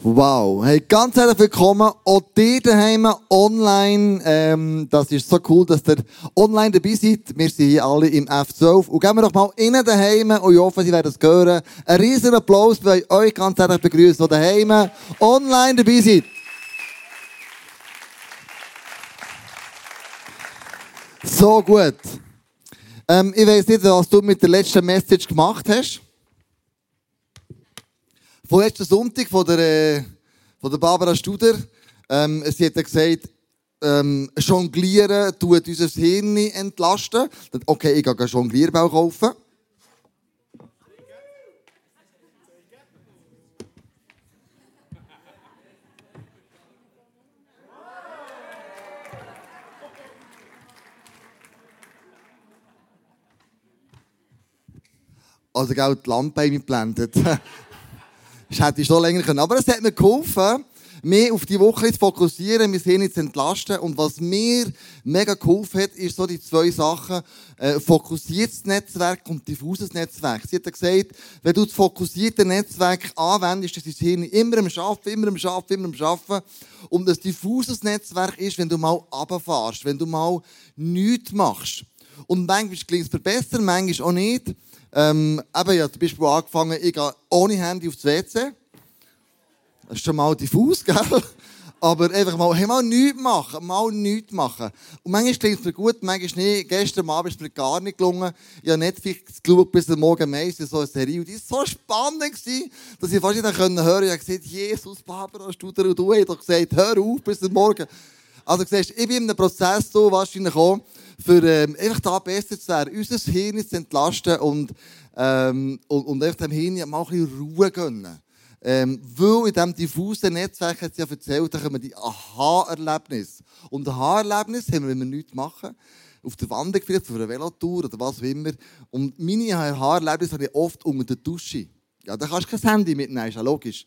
Wow. Hey, ganz herzlich willkommen. Auch dir daheim online. Ähm, das ist so cool, dass ihr online dabei seid. Wir sind hier alle im F12. Und gehen wir doch mal innen daheim. Und ich hoffe, Sie werden es hören. Ein riesen Applaus bei euch ganz herzlich begrüßen, die daheim online dabei seid. So gut. Ähm, ich weiß nicht, was du mit der letzten Message gemacht hast. Von letzten Sonntag von der, äh, von der Barbara Studer. Ähm, sie hat gesagt, ähm, Jonglieren tut unser Hirn entlasten. Okay, ich gehe einen Jonglierbau kaufen. Also, gell, die Lampe eingeblendet. Das hätte ich schon länger können. Aber es hat mir geholfen, mich auf die Woche zu fokussieren, mein Hirn zu entlasten. Und was mir mega geholfen hat, ist so die zwei Sachen, äh, fokussiertes Netzwerk und diffuses Netzwerk. Sie hat gesagt, wenn du das fokussierte Netzwerk anwendest, ist dein Hirn immer am Arbeiten, immer am Arbeiten, immer am Arbeiten. Und das diffuses Netzwerk ist, wenn du mal runterfährst, wenn du mal nichts machst. Und manchmal klingt es besser, manchmal auch nicht. Ähm, eben, ich habe zum Beispiel angefangen, ich gehe ohne Handy aufs WC. Das ist schon mal diffus, gell? Aber einfach mal, hey, mal nichts machen, mal nichts machen. Und manchmal klingt es mir gut, manchmal nicht. Gestern Abend ist es mir gar nicht gelungen. Ich habe Netflix geschaut bis am Morgen meistens so eine Serie. Und die war so spannend, gewesen, dass ich fast nicht hören konnte. Ich habe gesagt, Jesus, Barbara, Studer und du hast doch gesagt, hör auf bis am Morgen. Also, siehst, ich bin in einem Prozess so wahrscheinlich auch, für ähm, einfach da besser zu werden, unser Hirn zu entlasten und, ähm, und, und einfach dem Hirn mal ein bisschen Ruhe gönnen. Ähm, weil in diesem diffusen Netzwerk hat sie ja erzählt, da kommen die Aha-Erlebnis. Und Aha-Erlebnis haben wir, wenn wir nichts machen, auf der Wand vielleicht für eine Velotour oder was auch immer. Und meine Aha-Erlebnisse habe ich oft unter der Dusche. Ja, da kannst du kein Handy mitnehmen, ist ja logisch.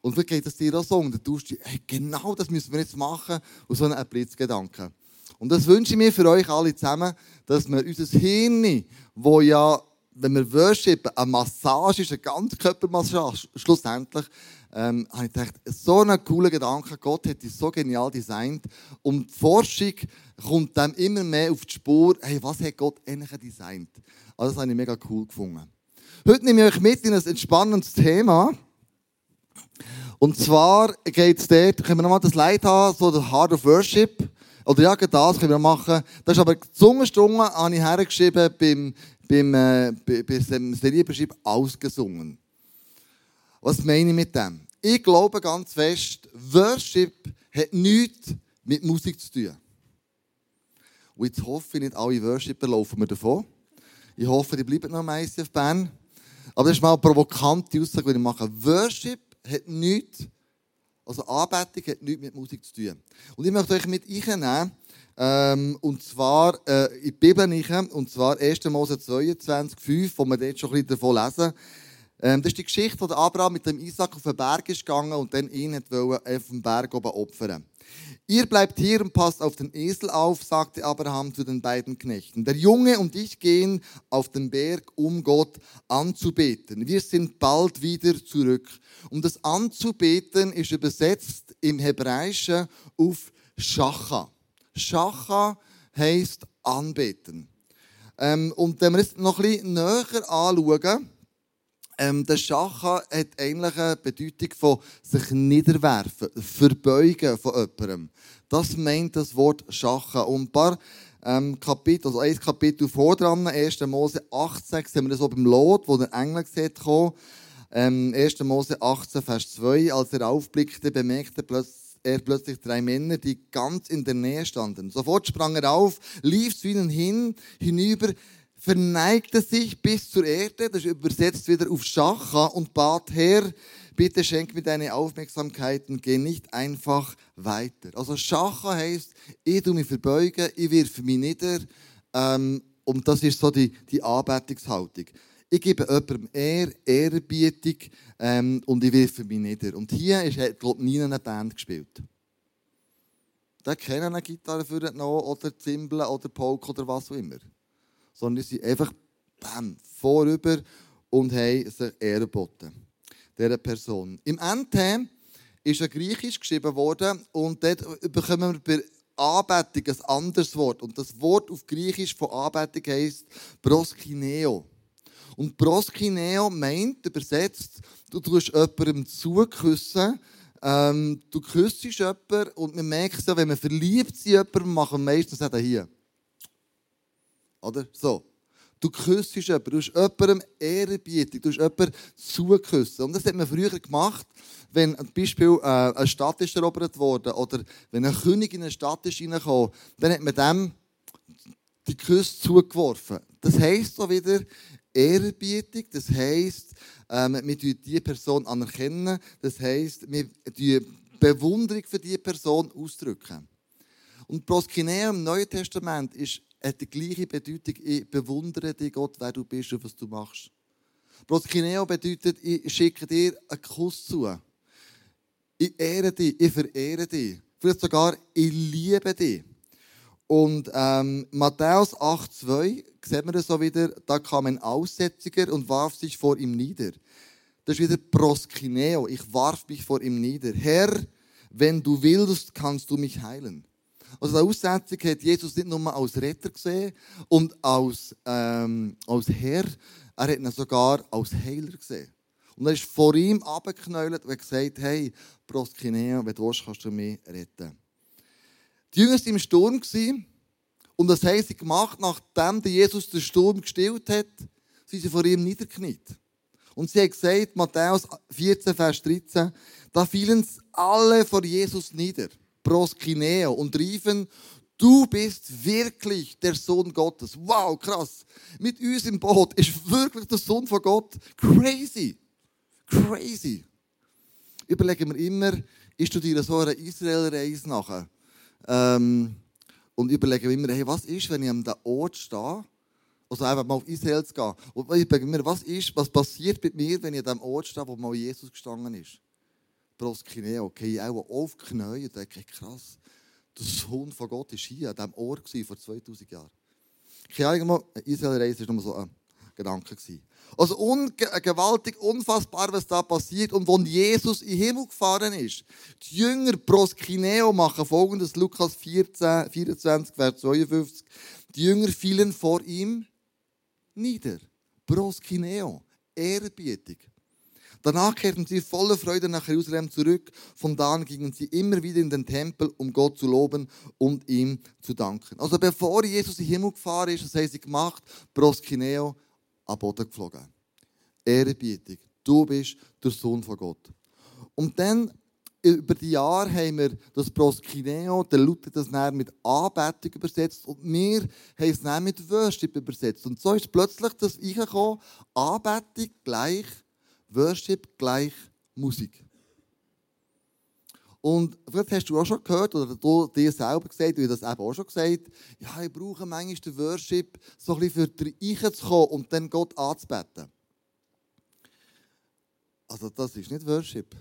Und vielleicht geht es dir auch so, und dann tust du, hey, genau das müssen wir jetzt machen, und so einen Blitzgedanken. Und das wünsche ich mir für euch alle zusammen, dass wir unser Hirn, wo ja, wenn wir Worship, eine Massage ist, eine Ganzkörpermassage, schlussendlich, ähm, habe ich gedacht, so ein cooler Gedanke, Gott hat es so genial designt. Und die Forschung kommt dann immer mehr auf die Spur, hey, was hat Gott eigentlich designt? Also das habe ich mega cool gefunden. Heute nehme ich euch mit in ein entspannendes Thema. Und zwar geht es dort, können wir nochmal das Leid haben, so das Heart of Worship. Oder ja, das können wir machen. Das ist aber die Zungenstunge, habe ich hergeschrieben beim, beim, äh, bei, bei dem ausgesungen. Was meine ich mit dem? Ich glaube ganz fest, Worship hat nichts mit Musik zu tun. Und jetzt hoffe ich, nicht alle Worshipper laufen mir davon. Ich hoffe, die bleiben noch am ICF Bern. Aber das ist mal eine provokante Aussage, die ich mache. Worship hat nichts also Anbetung hat nichts mit Musik zu tun. Und ich möchte euch mit einnehmen, ähm, und zwar äh, in die Bibel und zwar 1. Mose 22, 5, wo wir dort schon ein bisschen davon lesen. Ähm, das ist die Geschichte, wo Abraham mit dem Isaac auf den Berg ist gegangen und dann ihn wollte auf dem Berg oben opfern. Ihr bleibt hier und passt auf den Esel auf, sagte Abraham zu den beiden Knechten. Der Junge und ich gehen auf den Berg, um Gott anzubeten. Wir sind bald wieder zurück. Und das Anzubeten ist übersetzt im Hebräischen auf Schacha. Schacha heißt anbeten. Ähm, und wenn wir es noch ein bisschen näher anschauen, ähm, der Schacha hat eigentlich eine Bedeutung von sich niederwerfen, verbeugen von jemandem. Das meint das Wort Schacha. Und ein paar ähm, Kapitel, also ein Kapitel vor dran, 1. Mose 18, sehen wir das so beim Lot, wo der Engel sieht, ähm, 1. Mose 18, Vers 2, als er aufblickte, bemerkte er plötzlich drei Männer, die ganz in der Nähe standen. Sofort sprang er auf, lief zu ihnen hin, hinüber, verneigte sich bis zur Erde, das ist übersetzt wieder auf Schacha und bat, Herr, bitte schenk mir deine Aufmerksamkeit und geh nicht einfach weiter. Also Schacha heißt, ich tu mich verbeugen, ich wirf mich nieder ähm, und das ist so die, die Anbetungshaltung. Ich gebe jemandem Ehr, Ehrerbietung ähm, und ich wirf mich nieder. Und hier ist, glaube ich, nie eine Band gespielt. Da kennen eine Gitarre für noch oder Zimbeln oder Polk oder was auch immer sondern sie sind einfach bam, vorüber und haben sich Ehre. Dieser Person. Im Endtime ist ja griechisch geschrieben worden und dort bekommen wir bei Anbetung ein anderes Wort. Und das Wort auf Griechisch von Anbetung heisst Proskineo. Und Proskineo meint, übersetzt, du tust jemandem zuküssen, ähm, du küsst jemanden und man merkt ja, wenn man verliebt ist in jemanden, machen wir meistens das hier. Oder? So. Du küsst jemanden, du hast jemandem Ehrenbietung, du hast jemanden zuküssen. Und das hat man früher gemacht, wenn zum Beispiel äh, eine Stadt ist erobert worden oder wenn ein König in eine Stadt ist reingekommen, dann hat man dem die Küsse zugeworfen. Das heisst so wieder Ehrerbietung, das heisst, ähm, wir die diese Person anerkennen, das heisst, wir die Bewunderung für diese Person ausdrücken. Und Proskineum im Neuen Testament ist, hat die gleiche Bedeutung, ich bewundere dich, Gott, wer du bist und was du machst. Proskineo bedeutet, ich schicke dir einen Kuss zu. Ich ehre dich, ich verehre dich. Vielleicht sogar, ich liebe dich. Und ähm, Matthäus 8,2 sieht man das so wieder, da kam ein Aussätziger und warf sich vor ihm nieder. Das ist wieder Proskineo, ich warf mich vor ihm nieder. Herr, wenn du willst, kannst du mich heilen. Also der Aussätzige hat Jesus nicht nur als Retter gesehen und als, ähm, als Herr, er hat ihn sogar als Heiler gesehen. Und er ist vor ihm abgeknäult und gesagt, hey, Proskineo, wenn du willst, kannst du mich retten. Die Jünger waren im Sturm und das haben sie gemacht, nachdem Jesus den Sturm gestillt hat, sind sie vor ihm niedergekniet. Und sie haben gesagt, Matthäus 14, Vers 13, da fielen alle vor Jesus nieder, proskineo, und riefen, du bist wirklich der Sohn Gottes. Wow, krass. Mit uns im Boot ist wirklich der Sohn von Gott. Crazy. Crazy. Überlegen wir immer, ist du dir so eine Israel-Reise nachher? Ähm, und überlegen wir immer, hey, was ist, wenn ich an diesem Ort stehe? Also einfach mal auf Israel zu gehen. Und ich überlege mir, was ist, was passiert mit mir, wenn ich an dem Ort stehe, wo mal Jesus gestanden ist? Proskineo, ich auch auf die Knie und denke, krass, der Sohn von Gott ist hier an diesem Ort vor 2000 Jahren. Keine Ahnung, Israel-Reise war nur so ein Gedanke. Also gewaltig, unfassbar, was da passiert. Und wenn Jesus in den Himmel gefahren ist, die Jünger proskineo machen folgendes, Lukas 14, 24, Vers 52. Die Jünger fielen vor ihm nieder. Proskineo, Ehrerbietung. Danach kehrten sie voller Freude nach Jerusalem zurück. Von da an gingen sie immer wieder in den Tempel, um Gott zu loben und ihm zu danken. Also bevor Jesus in den Himmel gefahren ist, das haben sie gemacht, proskineo, am Boden geflogen. Ehrerbietung. Du bist der Sohn von Gott. Und dann, über die Jahre, haben wir das Proskineo, der Luther das dann mit Anbetung übersetzt und wir haben es dann mit Worship übersetzt. Und so ist plötzlich das reingekommen, Anbetung gleich Worship gleich Musik. Und vielleicht hast du auch schon gehört, oder du dir selber gesagt, hast das eben auch schon gesagt, ja, ich brauche manchmal den Worship, so ein bisschen für zu kommen und dann Gott anzubeten. Also das ist nicht Worship.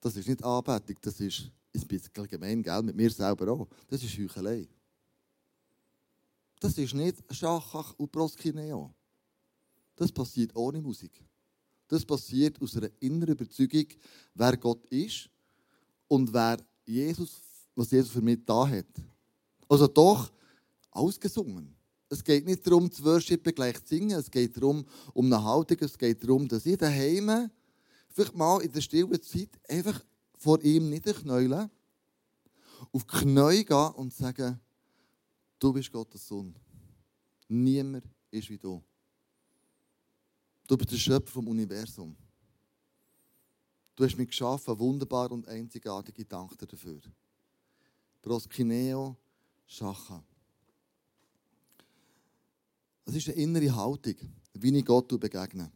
Das ist nicht Anbetung, das ist ein bisschen gemein, gell? mit mir selber auch. Das ist Heuchelei. Das ist nicht Schachach und Proskineo. Das passiert ohne Musik. Das passiert aus einer inneren Überzeugung, wer Gott ist und wer Jesus, was Jesus für mich da hat. Also doch ausgesungen. Es geht nicht darum, zu worshipen gleich zu singen. Es geht darum, um eine Haltung. Es geht darum, dass ich daheim vielleicht mal in der stillen Zeit einfach vor ihm niederknäulen, auf die Knie gehen und sagen, du bist Gottes Sohn. Niemand ist wie du. Du bist der Schöpfer vom Universum. Du hast mich geschaffen, wunderbar und einzigartig. Ich danke dir dafür. Proskineo Schacha. Das ist eine innere Haltung, wie ich Gott begegne.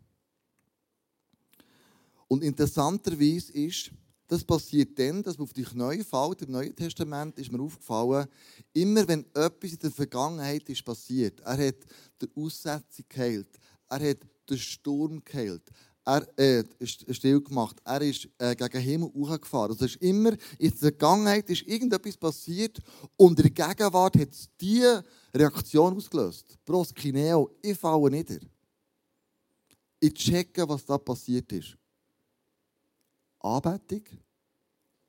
Und interessanterweise ist, das passiert dann, dass man auf die Knie fällt. Im Neuen Testament ist mir aufgefallen, immer wenn etwas in der Vergangenheit ist passiert, er hat die Aussetzung geheilt, er hat den Sturm geheilt, er äh, still gemacht. Er ist äh, gegen den Himmel hochgefahren. Also ist immer in der Vergangenheit ist irgendetwas passiert und in der Gegenwart hat es diese Reaktion ausgelöst. Proskineo, ich falle nieder. Ich checke, was da passiert ist. Anbetung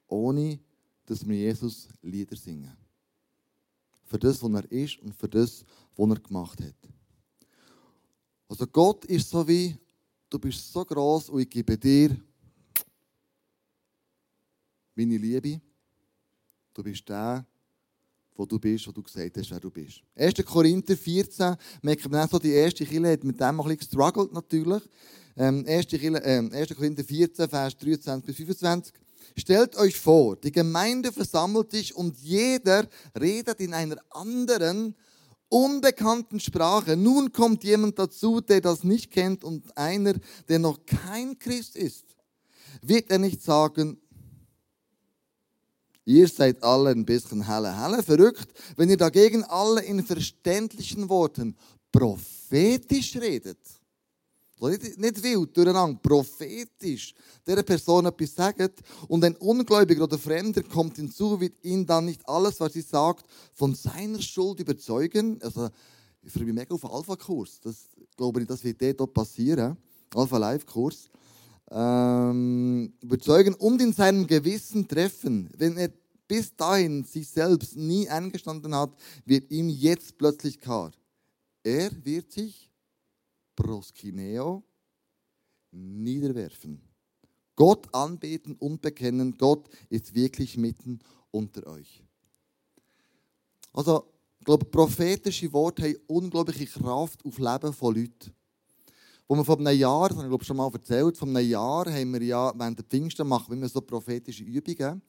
ohne dass wir Jesus Lieder singen. Für das, was er ist und für das, was er gemacht hat. Also Gott ist so wie, du bist so groß und ich gebe dir meine Liebe. Du bist der, wo du bist, wo du gesagt hast, wer du bist. 1. Korinther 14, merkt man auch so, die erste Kille hat mit dem ein bisschen gestruggelt natürlich. Ähm, 1. Kirche, äh, 1. Korinther 14, Vers 23 bis 25. Stellt euch vor, die Gemeinde versammelt sich und jeder redet in einer anderen, unbekannten Sprache. Nun kommt jemand dazu, der das nicht kennt und einer, der noch kein Christ ist. Wird er nicht sagen, Ihr seid alle ein bisschen helle, helle, verrückt, wenn ihr dagegen alle in verständlichen Worten prophetisch redet. Nicht, nicht wild, durcheinander, prophetisch der Person etwas sagt und ein Ungläubiger oder Fremder kommt hinzu, wird ihn dann nicht alles, was sie sagt, von seiner Schuld überzeugen. Also, ich freue mich mega auf Alpha-Kurs. Das glaube ich, das wird dort passieren. Alpha-Live-Kurs. Ähm, überzeugen und in seinem Gewissen treffen. Wenn er bis dahin sich selbst nie eingestanden hat, wird ihm jetzt plötzlich klar. Er wird sich proskineo niederwerfen. Gott anbeten und bekennen, Gott ist wirklich mitten unter euch. Also, ich glaube, prophetische Worte haben unglaubliche Kraft auf Leben von Leuten. Wo wir vor einem Jahr, das habe ich glaube schon mal erzählt, vor einem Jahr haben wir ja während der Pfingsten machen wir so prophetische Übungen.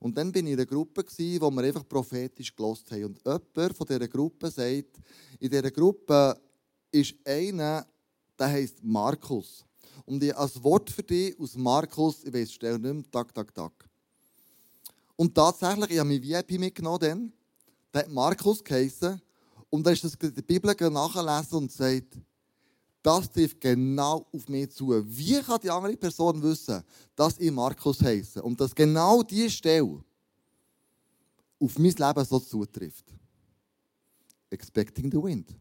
Und dann bin ich in einer Gruppe, wo wir einfach prophetisch gelost haben. Und jemand von dieser Gruppe sagt, in dieser Gruppe ist einer, der heißt Markus. Und ich als Wort für dich aus Markus, ich weiß, stell nicht mehr, tak, tak, tak. Und tatsächlich, ich habe mein VIP mitgenommen dann, der hat Markus geheissen. Und da ist das in Bibel nachlesen und sagt, das trifft genau auf mich zu. Wie kann die andere Person wissen, dass ich Markus heiße und dass genau diese Stelle auf mein Leben so zutrifft? Expecting the wind.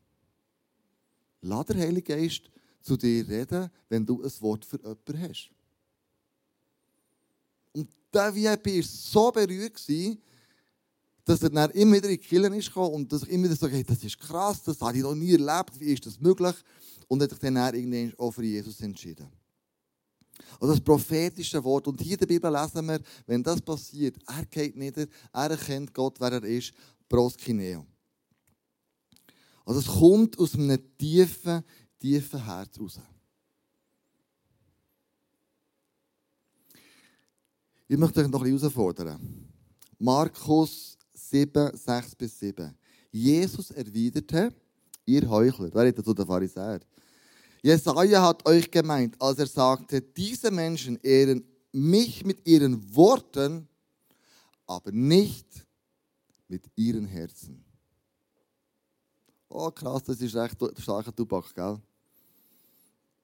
Lass der Heilige Geist zu dir reden, wenn du ein Wort für jemanden hast. Und der VIP war so berührt, dass er dann immer wieder in die Kirche ist und dass ich immer wieder so, hey, das ist krass, das habe ich noch nie erlebt, wie ist das möglich? Und hat sich dann irgendwann auch für Jesus entschieden. Also das prophetische Wort. Und hier in der Bibel lesen wir, wenn das passiert, er geht nieder, er erkennt Gott, wer er ist, proskineo. Also es kommt aus einem tiefen, tiefen Herz raus. Ich möchte euch noch bisschen herausfordern. Markus 7, 6 bis 7. Jesus erwiderte, ihr Heuchler, wer redet zu den Pharisäern? Jesaja hat euch gemeint, als er sagte, diese Menschen ehren mich mit ihren Worten, aber nicht mit ihren Herzen. Oh krass, das ist echt starker Tubak, gell?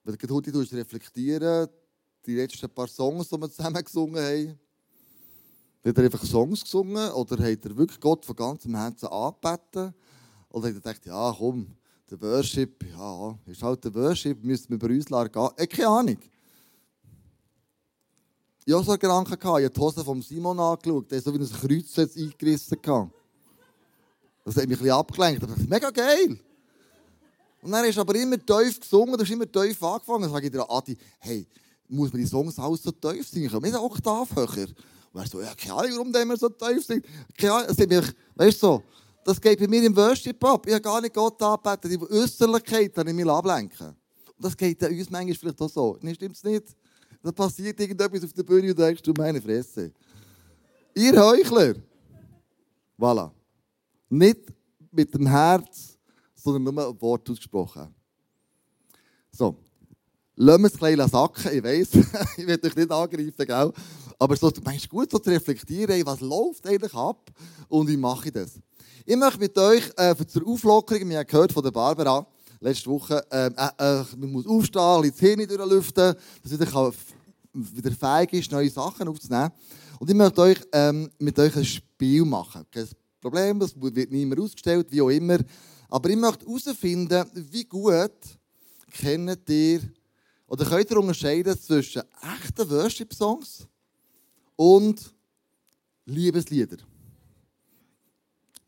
Wenn du heute reflektieren, die letzten paar Songs, die wir zusammen gesungen haben, hat er einfach Songs gesungen oder hat er wirklich Gott von ganzem Herzen angebeten? Oder hat er gedacht, ja komm, der Worship, ja, ist halt der Worship, müssen wir bei uns gehen. Äh, keine Ahnung. Ich hatte so einen Gedanken, ich habe die Hose von Simon angeschaut, der so wie ein Kreuz eingerissen. Hatte. Das hat mich ein abgelenkt. Dachte, mega geil. Und dann ist aber immer tief gesungen, du hast immer tief angefangen. Dann sage ich dir, Adi, hey, muss man die Songs alles so tief singen? Können wir nicht Oktav höher? Und er so, ja, keine Ahnung, warum immer so tief singt. Keine Ahnung, das mich, weißt du so, das geht bei mir im Worship ab. Ich habe gar nicht Gott angebeten, die Äußerlichkeit habe ich mich ablenken. Und das geht uns manchmal vielleicht auch so. Nee, stimmt es nicht? Da passiert irgendetwas auf der Bühne und denkst du, meine Fresse. Ihr Heuchler. Voilà. Nicht mit dem Herz, sondern nur ein Wort ausgesprochen. So. Lassen wir es ein bisschen sacken, ich weiss. ich will euch nicht angreifen, gell? Aber so, du meinst gut, so zu reflektieren, was läuft eigentlich ab und wie mache ich das? Ich möchte mit euch äh, zur Auflockerung, wir haben gehört von der Barbara letzte Woche, äh, äh, man muss aufstehen, die Zähne durchlüften, dass wieder, wieder fähig ist, neue Sachen aufzunehmen. Und ich möchte euch, ähm, mit euch ein Spiel machen. Kein Problem, das wird niemand ausgestellt, wie auch immer. Aber ich möchte herausfinden, wie gut kennt ihr oder könnt ihr unterscheiden zwischen echten Worship-Songs und Liebeslieder.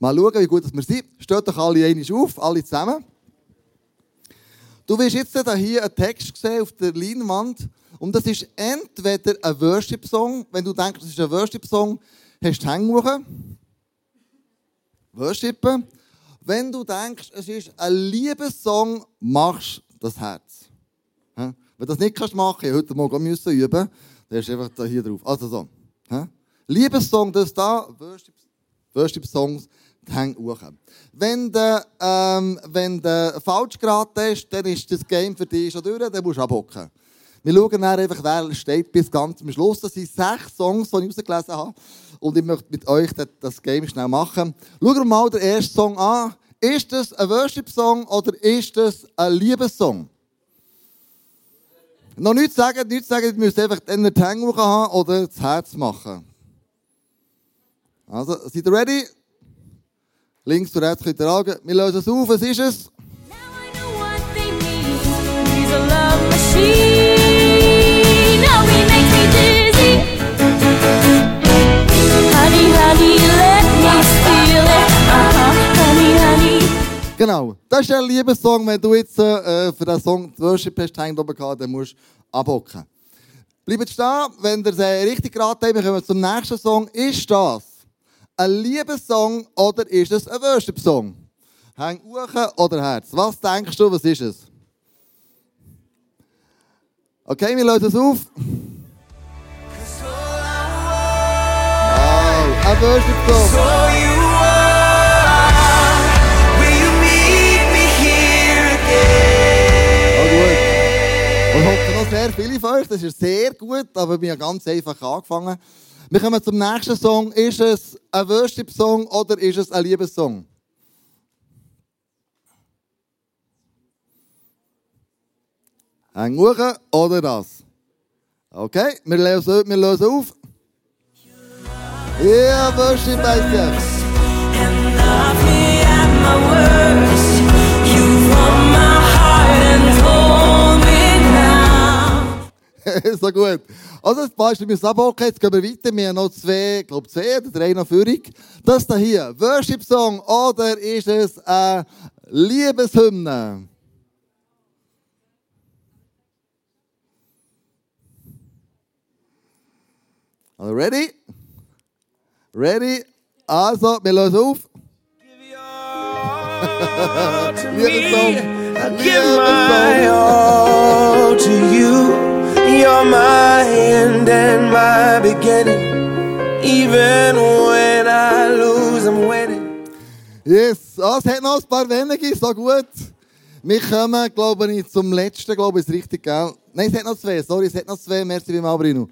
Mal schauen, wie gut wir sind. Steht doch alle einmal auf, alle zusammen. Du wirst jetzt hier einen Text sehen auf der Leinwand. Und das ist entweder ein Worship-Song. Wenn du denkst, das ist ein Worship-Song, hast du die Hänge Worshipen. Wenn du denkst, es ist ein Liebessong, machst das Herz. Wenn du das nicht kannst machen, ich heute Morgen müssen üben, dann ist einfach hier drauf. Also so. Liebessong, das da, Worship-Songs, die hoch. Wenn du, ähm, falsch geraten hast, dann ist das Game für dich schon durch, dann musst du abhocken. Wir schauen dann einfach, wer steht bis ganz zum Schluss. Das sind sechs Songs, die ich rausgelesen habe. Und ich möchte mit euch das Game schnell machen. Schauen wir mal den ersten Song an. Ist das ein Worship-Song oder ist das ein Liebessong? Noch nichts sagen, nichts sagen, ihr müsst einfach den Hänge haben oder das Herz machen. Also, seid ihr ready? Links und rechts könnt ihr sagen. Wir lösen es auf. Was ist es? Now I know what they mean. He's a love machine. Genau, das ist ein Liebessong. Wenn du jetzt äh, für den Song die Worship hast, hängt oben gehabt, dann musst du abhocken. Bleibt stehen, wenn ihr es richtig geraten habt, wir kommen zum nächsten Song. Ist das ein Liebessong oder ist es ein Worship-Song? Häng hoch oder Herz? Was denkst du, was ist es? Okay, wir lösen es auf. Oh, ein Worship-Song. sehr viele von euch. Das ist sehr gut, aber wir haben ganz einfach angefangen. Wir kommen zum nächsten Song. Ist es ein Worship-Song oder ist es ein Liebessong? Häng hoch oder das? Okay, wir lösen, wir lösen auf. Yeah, Worship jetzt. And love me at my worst. You won my heart and told me so gut. Also, das Beispiel müssen abhocken. Jetzt gehen wir weiter. Wir haben noch zwei, ich glaube zwei oder drei noch Führung. Das da hier, Worship-Song oder ist es eine Liebeshymne? Also, ready? Ready? Also, wir lösen auf. Give my all to you. You're my end and my beginning. Even when I lose, I'm winning. Yes, oh, es hat noch ein paar wenige, so gut. Wir kommen, glaube ich, zum letzten, glaube ich, ist richtig, gell? Nein, es hat noch zwei, sorry, es hat noch zwei, merci vielmals, Bruno.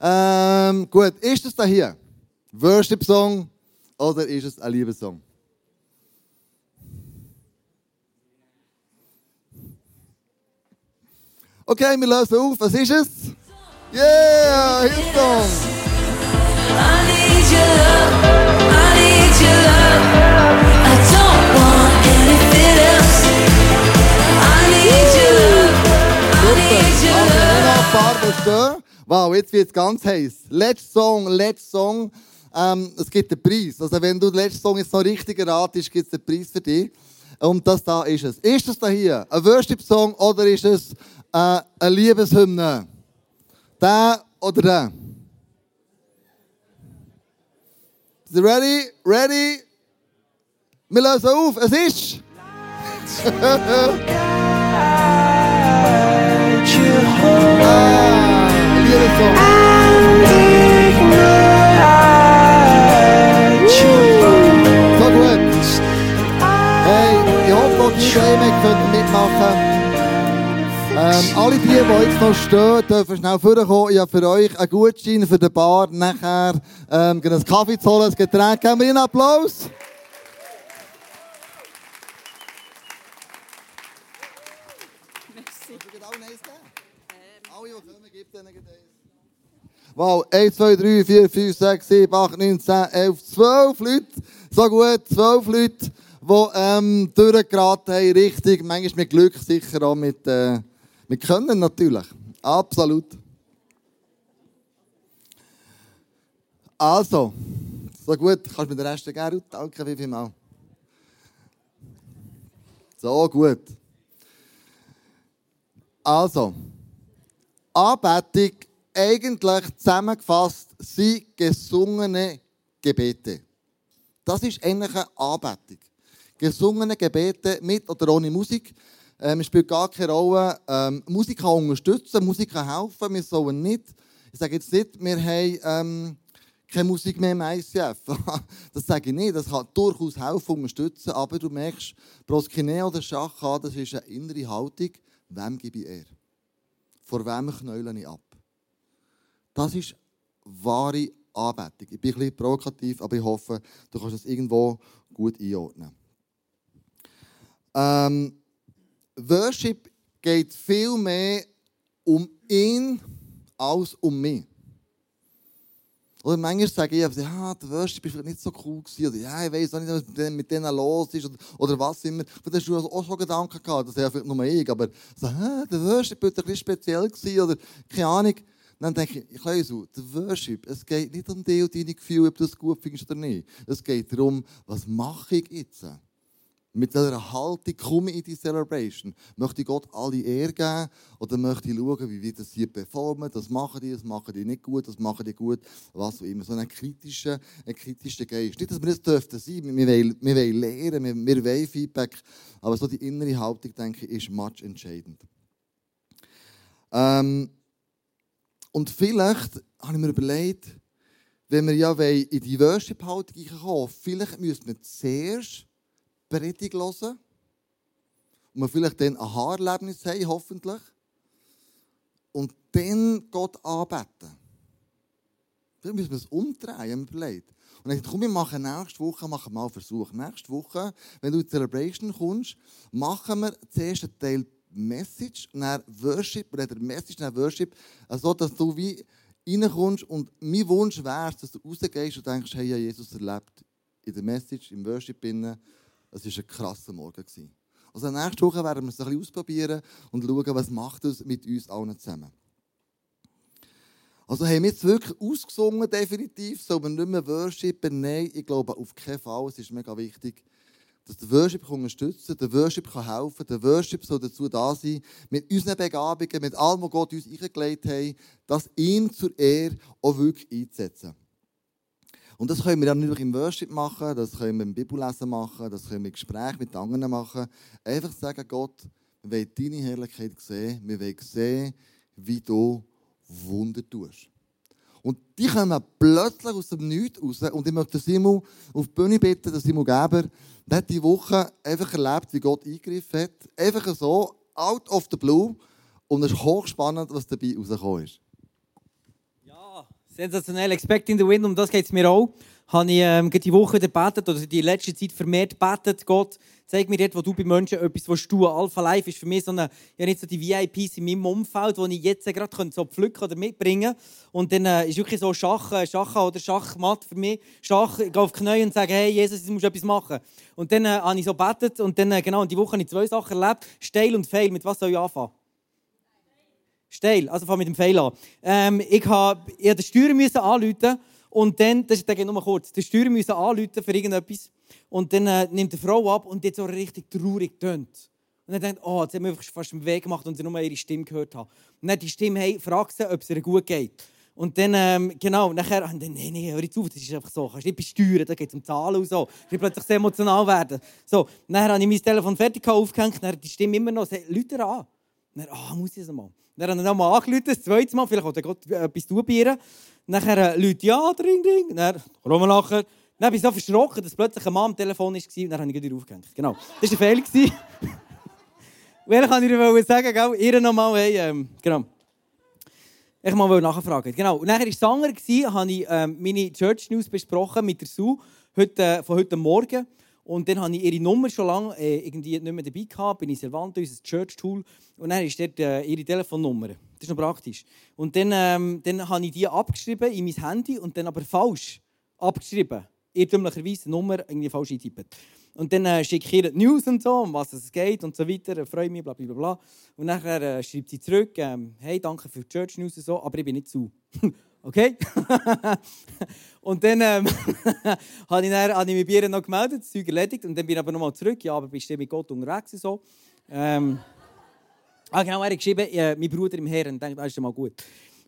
Ähm, gut, ist das da hier? Worship-Song oder ist es ein Liebessong? Okay, wir lösen auf. Was ist es? Yeah, Hillsong. I need your love. I need your love. I don't want anything else. I need your love. I need your love. Wow, jetzt wird es ganz heiß. Let's Song, let's Song. Ähm, es gibt einen Preis. Also, wenn du den letzten Song jetzt noch richtig erratest, gibt es einen Preis für dich. Und das da ist es. Ist es da hier ein Worship-Song oder ist es äh, eine Liebeshymne? Der oder der? Sind ready? Ready? Wir lösen auf. Es ist. ah, Liebessong. Gaming könnt ihr mitmachen. Ähm, alle die, die jetzt noch stehen, dürfen schnell vorkommen. Ich habe für euch einen Gutschein für den Bar. Nachher ähm, einen Kaffee zu holen, ein Getränk. Geben wir einen Applaus. Wow, 1, 2, 3, 4, 5, 6, 7, 8, 9, 10, 11, 12 Leute. So gut, 12 Leute die ähm, durchgeraten haben, richtig. Manchmal mit Glück, sicher auch mit, äh, mit Können natürlich. Absolut. Also, So gut, kannst du mir den Rest geben? Danke wie viel mal. So gut. Also, Anbetung eigentlich zusammengefasst sind gesungene Gebete. Das ist eigentlich eine Anbetung. Gesungene Gebete mit oder ohne Musik. Ähm, es spielt gar keine Rolle. Ähm, Musik kann unterstützen, Musik kann helfen. Wir sollen nicht, ich sage jetzt nicht, wir haben ähm, keine Musik mehr im ICF. das sage ich nicht. Das kann durchaus helfen, unterstützen. Aber du merkst, Proskineo oder Schach, das ist eine innere Haltung. Wem gebe ich er? Vor wem knäule ich ab? Das ist wahre Anbetung. Ich bin ein bisschen provokativ, aber ich hoffe, du kannst es irgendwo gut einordnen. Ähm, Worship geht viel mehr um ihn als um mich. Oder manchmal sage ich, ja, der Worship war nicht so cool. Oder ja, ich weiß auch nicht, was mit denen los ist. Oder, oder was immer. Da hast du auch schon Gedanken gehabt. Das ist ja vielleicht nur ich. Aber so, der Worship war ein bisschen speziell. Gewesen, oder keine Ahnung. Dann denke ich, ich so, der Worship, es geht nicht um dich und deine Gefühle, ob du es gut findest oder nicht. Es geht darum, was mache ich jetzt? Mit dieser Haltung komme ich in die Celebration. Möchte ich Gott alle Ehre geben oder möchte ich schauen, wie wir das hier performen? Das machen die, das machen die nicht gut, das machen die gut, was auch immer. So einen kritischen, einen kritischen Geist. Nicht, dass wir das dürften sein, wir wollen, wir wollen lernen, wir, wir wollen Feedback, aber so die innere Haltung, denke ich, ist much entscheidend. Ähm, und vielleicht habe ich mir überlegt, wenn wir ja in die Worship-Haltung kommen vielleicht müssen wir zuerst Predigt hören und wir vielleicht dann ein Haarerlebnis haben, hoffentlich, und dann Gott anbeten. Dann müssen wir es umdrehen, überlegt. Und ich komm, wir machen nächste Woche machen mal einen Versuch. Nächste Woche, wenn du in die Celebration kommst, machen wir zuerst einen Teil Message, dann Worship, oder der Message, dann Worship, also dass du wie reinkommst und mein Wunsch wäre, dass du rausgehst und denkst, hey, ja, Jesus erlebt in der Message, im Worship, innen, es war ein krasser Morgen. Also nächste Woche werden wir es ein bisschen ausprobieren und schauen, was macht es mit uns allen zusammen. Also haben wir jetzt wirklich ausgesungen, definitiv, soll man nicht mehr worshipen? Nein, ich glaube auf keinen Fall. Es ist mega wichtig, dass der Worship unterstützen kann, der Worship kann helfen der Worship soll dazu da sein, mit unseren Begabungen, mit allem, was Gott uns eingelegt hat, das ihm zur Ehre auch wirklich einzusetzen. Und das können wir dann nicht im Worship machen, das können wir im Bibellesen machen, das können wir im Gespräch mit anderen machen. Einfach sagen, Gott, wir wollen deine Herrlichkeit sehen, wir wollen sehen, wie du Wunder tust. Und die kommen plötzlich aus dem Nichts raus. Und ich möchte Simon auf die Bühne bitten, dass Simon Geber, hat diese Woche einfach erlebt, wie Gott eingegriffen hat. Einfach so, out of the blue. Und es ist hochspannend, was dabei rausgekommen ist. Sensationell. Expecting the Wind, um das geht es mir auch. Habe ich ähm, die Woche gebetet, oder die letzte Zeit vermehrt gebetet. Gott, zeig mir dort, wo du bei Menschen etwas willst tun Alpha Life ist für mich so eine, ja nicht so die VIPs in meinem Umfeld, die ich jetzt gerade so pflücken oder mitbringen Und dann äh, ist wirklich so Schach, äh, Schach oder Schachmatt für mich. Schach, ich gehe auf die Knie und sage, hey Jesus, du musst etwas machen. Und dann äh, habe ich so gebetet und dann, äh, genau, und die Woche habe ich zwei Sachen erlebt. Steil und Fail. Mit was soll ich anfangen? Steil, also fang mit dem Pfeil an. Ähm, ich habe ich den Steuer müssen anrufen und dann, das ist nur kurz, den Steuer müssen anrufen für irgendetwas und dann äh, nimmt die Frau ab und jetzt so richtig traurig tönt. Und dann denkt, oh, jetzt haben wir fast einen Weg gemacht und sie nur ihre Stimme gehört haben. Und dann die Stimme, hey, fragt sie, ob es ihr gut geht. Und dann, ähm, genau, nachher, dann, nee, nee, hör jetzt auf, das ist einfach so, kannst nicht besteuern, da geht es um Zahlen und so. Ich will plötzlich sehr emotional werden. So, nachher habe ich mein Telefon fertig aufgehängt, dann die Stimme immer noch, Leute an. Dann, ah, oh, muss ich es mal. Dann hat er nochmal angerufen, das zweite Mal, vielleicht hat er etwas zubieren. Nachher äh, Leute, ja, dring, dring. Dann kommen wir nachher. Dann bin ich so verschrocken, dass plötzlich ein Mann am Telefon war und dann habe ich wieder aufgehängt. Genau, das war ein Fehler. Weil kann ich dir sagen, gell, ihr nochmal, hey, ähm, genau. Ich mal nachfragen. Genau. Und nachher war es Sanger, habe ich ähm, meine Church News besprochen mit der Sue heute, äh, von heute Morgen. Und dann hatte ich ihre Nummer schon lange äh, irgendwie nicht mehr dabei gehabt, bin ich Servante, unser Church-Tool. Und dann ist dort äh, ihre Telefonnummer. Das ist noch praktisch. Und dann, ähm, dann habe ich die abgeschrieben in mein Handy und dann aber falsch abgeschrieben. Irrtümlicherweise die Nummer irgendwie falsch eingetippt. Und dann äh, schicke ich ihr die News und so, um was es geht und so weiter. Freue mich, bla bla bla. Und dann äh, schreibt sie zurück, ähm, hey, danke für die Church News und so, aber ich bin nicht zu. Okay? und dann ähm, habe ich, habe ich mich bei ihr noch gemeldet, das Zeug erledigt. Und dann bin ich aber nochmal zurück. Ja, aber bist du mit Gott unterwegs so. Ähm, ah, genau, er hat geschrieben, äh, mein Bruder im Herrn. Ich denke, das ist mal gut.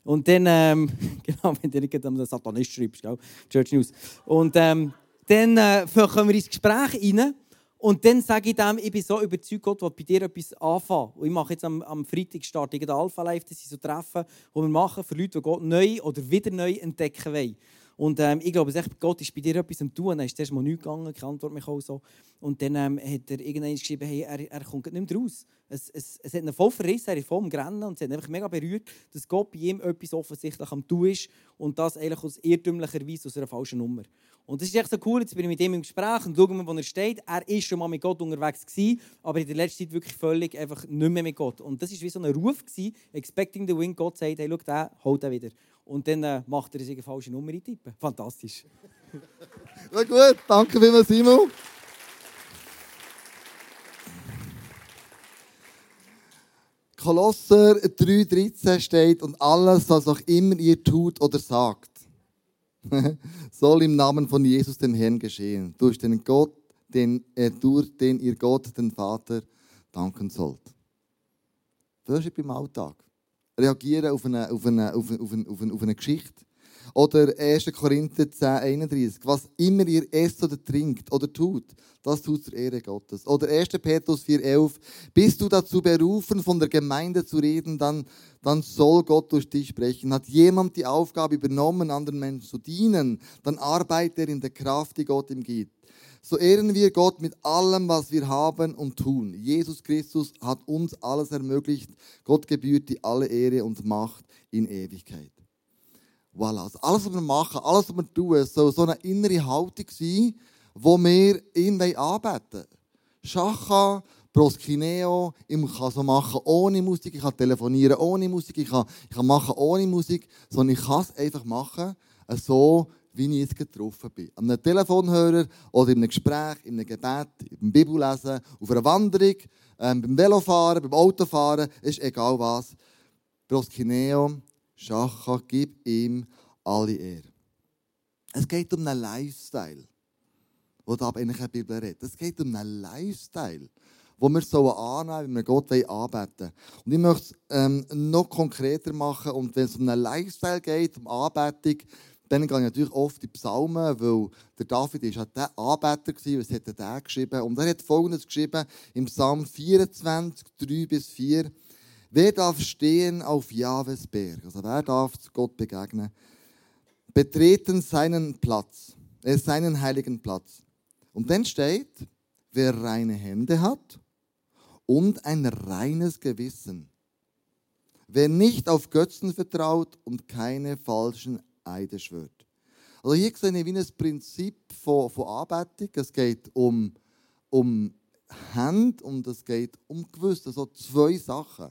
Und dann, ähm, genau, wenn du nicht am Satanist schreibst, gell? Church News. Und ähm, dann äh, kommen wir ins Gespräch rein. Und dann sage ich dem, ich bin so überzeugt, Gott will bei dir etwas anfangen. Und ich mache jetzt am, am Freitag starte Alpha Life, das sind so Treffen, die wir machen für Leute, die Gott neu oder wieder neu entdecken wollen. Und ähm, ich glaube, Gott ist bei dir etwas am tun. Dann ist zuerst mal nichts gegangen, ich antworte mich auch so. Und dann ähm, hat er irgendwann geschrieben, hey, er, er kommt nicht mehr raus. Es, es, es hat ihn voll verrissen, er ist voll am Grennen und es hat einfach mega berührt, dass Gott bei ihm etwas offensichtlich am tun ist und das eigentlich aus irrtümlicher Weise aus einer falschen Nummer. Und das ist echt so cool, jetzt bin ich mit ihm im Gespräch und schauen wir, wo er steht. Er ist schon mal mit Gott unterwegs gewesen, aber in der letzten Zeit wirklich völlig einfach nicht mehr mit Gott. Und das war wie so ein Ruf gewesen, expecting the win. Gott sagt, hey, schau, den, holt er wieder. Und dann äh, macht er eine falsche Nummer eintippen. Fantastisch. Na gut, danke vielmals, Simon. Kolosser 3,13 steht, und alles, was auch immer ihr tut oder sagt, soll im Namen von Jesus, dem Herrn, geschehen, durch den Gott, den, äh, durch den ihr Gott, den Vater, danken sollt. Worship im Alltag. Reagieren auf eine, auf eine, auf eine, auf eine, auf eine, auf eine Geschichte. Oder 1. Korinther 10, 31. Was immer ihr esst oder trinkt oder tut, das tut zur Ehre Gottes. Oder 1. Petrus 4, 11. Bist du dazu berufen, von der Gemeinde zu reden, dann, dann soll Gott durch dich sprechen. Hat jemand die Aufgabe übernommen, anderen Menschen zu dienen, dann arbeitet er in der Kraft, die Gott ihm gibt. So ehren wir Gott mit allem, was wir haben und tun. Jesus Christus hat uns alles ermöglicht. Gott gebührt die alle Ehre und Macht in Ewigkeit. Voilà. Also alles, was wir machen, alles, was wir tun, soll so eine innere Haltung sein, wo wir ihn anbeten Schacha, Proskineo, ich kann so machen ohne Musik, ich kann telefonieren ohne Musik, ich kann, ich kann machen ohne Musik, sondern ich kann es einfach machen, so wie ich jetzt getroffen bin. An einem Telefonhörer oder in einem Gespräch, in einem Gebet, beim Bibellesen, auf einer Wanderung, ähm, beim Velofahren, beim Autofahren, ist egal was. Proskineo, Schacha, gib ihm alle Ehre. Es geht um einen Lifestyle, wo da in der Bibel redet. Es geht um einen Lifestyle, wo wir so annehmen, wie wir Gott anbeten Und ich möchte es ähm, noch konkreter machen. Und wenn es um einen Lifestyle geht, um Anbetung, dann gehe ich natürlich oft in die Psalmen, weil der David ist halt der Anbeter war, was hat er geschrieben? Und er hat Folgendes geschrieben im Psalm 24, 3 bis 4. Wer darf stehen auf Jahwes Berg? Also wer darf Gott begegnen? Betreten seinen Platz, äh, seinen heiligen Platz. Und dann steht, wer reine Hände hat und ein reines Gewissen. Wer nicht auf Götzen vertraut und keine falschen Eide schwört. Also hier sehe ich wie ein Prinzip von, von Anbetung. Es geht um, um Hand und es geht um Gewissen. Also zwei Sachen.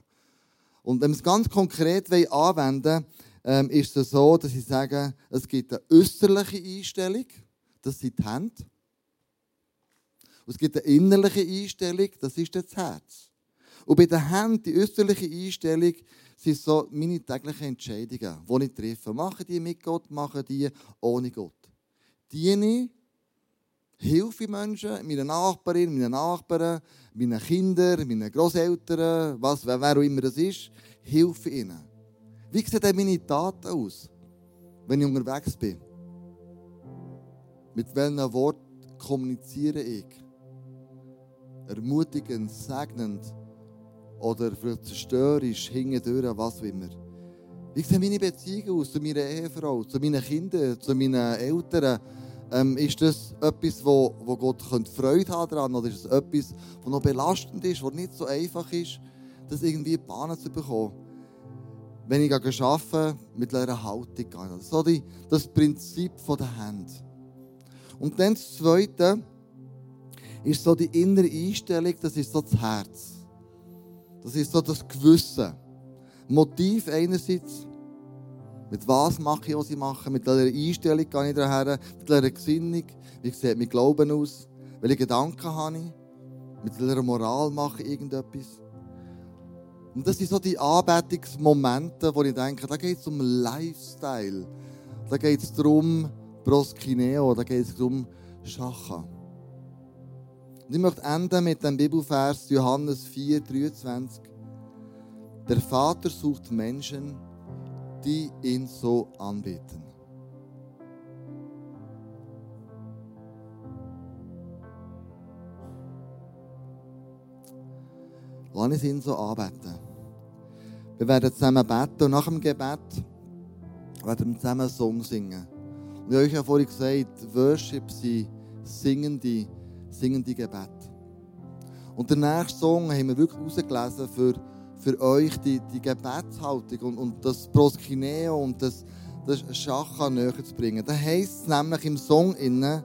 Und wenn wir es ganz konkret anwenden wollen, ähm, ist es so, dass ich sage, es gibt eine äußerliche Einstellung, das sind die Hände. Und es gibt eine innerliche Einstellung, das ist das Herz. Und bei den Händen, die äußerliche Einstellung, sind so meine täglichen Entscheidungen, die ich treffe. Mache die mit Gott, mache die ohne Gott. Diene hilfe Menschen, meine Nachbarin, meine Nachbarn, meinen Kindern, meinen Großeltern, was, wer auch immer das ist, hilfe ihnen. Wie sehen denn meine Taten aus, wenn ich unterwegs bin? Mit welchen Worten kommuniziere ich? Ermutigend, segnend oder vielleicht zerstörerisch, hingedurch, was auch immer. Wie sehen meine Beziehungen aus zu meiner Ehefrau, zu meinen Kindern, zu meinen Eltern? Ähm, ist das etwas, wo, wo Gott Freude haben daran oder ist es etwas, das noch belastend ist, was nicht so einfach ist, das irgendwie in die Bahn zu bekommen? Wenn ich arbeite, mit einer Haltung gehe. Das ist so die, das Prinzip der Hand. Und dann das Zweite ist so die innere Einstellung, das ist so das Herz. Das ist so das Gewissen. Motiv einerseits, mit was mache ich, was ich mache? Mit welcher Einstellung gehe ich daher? Mit welcher Gesinnung? Wie sieht mein Glauben aus? Welche Gedanken habe ich? Mit welcher Moral mache ich irgendetwas? Und das sind so die Anbetungsmomente, wo ich denke, da geht es um Lifestyle. Da geht es darum, Proskineo, da geht es darum, Schacha. Und ich möchte enden mit dem Bibelvers Johannes 4, 23. Der Vater sucht Menschen, die ihn so anbeten. Lass uns ihn so anbeten. Wir werden zusammen beten und nach dem Gebet werden wir zusammen einen Song singen. Und ich habe euch ja vorhin gesagt, Worship sind singende, singende Gebet. Und der nächste Song haben wir wirklich rausgelesen für, für euch die, die Gebetshaltung und, und das Proskineo und das, das Schacha näher zu bringen. Da heisst es nämlich im Song innen,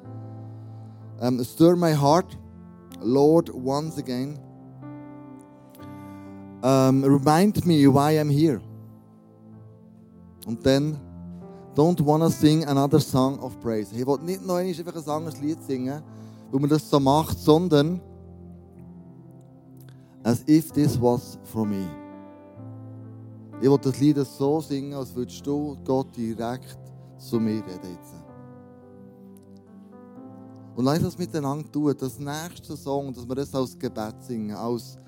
um, Stir my heart, Lord, once again. Um, remind me why I'm here. Und dann, don't wanna sing another song of praise. Ich will nicht noch einfach ein anderes Lied singen, wo man das so macht, sondern as if this was for me. Ich will das Lied so singen, als würdest du Gott direkt zu mir reden jetzt. Und lass das miteinander tun, das nächste Song, dass wir das als Gebet singen, als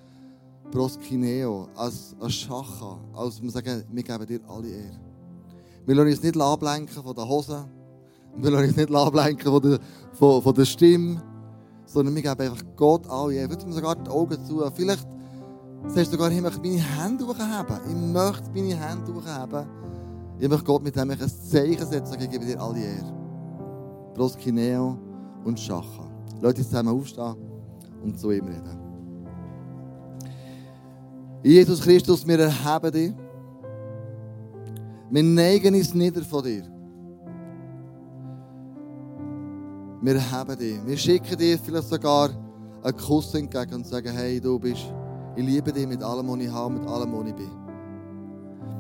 Proskineo, als, als Schacha, als wir sagen, wir geben dir alle Ehre. Wir lassen uns nicht ablenken von der Hose, wir lassen uns nicht ablenken von der, von, von der Stimme, sondern wir geben einfach Gott alle Ehre. Würden wir sogar die Augen zu. Vielleicht sagst du sogar, ich möchte meine Hände hochheben. Ich möchte meine Hände hochheben. Ich möchte Gott mit dem ein Zeichen setzen, ich gebe dir alle Ehre. Proskineo und Schacha. Leute, zusammen aufstehen und zu ihm reden. Jesus Christus, wir erheben dich. Wir neigen uns nieder von dir. Wir erheben dich. Wir schicken dir vielleicht sogar einen Kuss entgegen und sagen, hey, du bist, ich liebe dich mit allem, was ich habe, mit allem, was ich bin.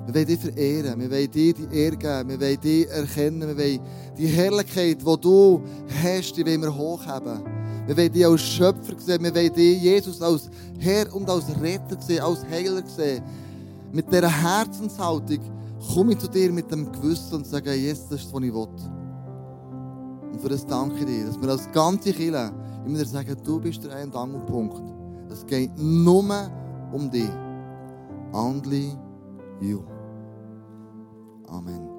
Wir wollen dich verehren, wir wollen dir die Ehre geben, wir wollen dich erkennen, wir wollen die Herrlichkeit, die du hast, die wollen wir hochheben. Wir wollen dich als Schöpfer sehen, wir wollen dich, Jesus, als Herr und als Retter sehen, als Heiler sehen. Mit dieser Herzenshaltung komme ich zu dir mit dem Gewissen und sage, Jesus, das ist, was ich will. Und für das danke ich dir, dass wir als ganze Kirche immer sagen, du bist der ein Angelpunkt. Es geht nur um dich. Only you. Amen.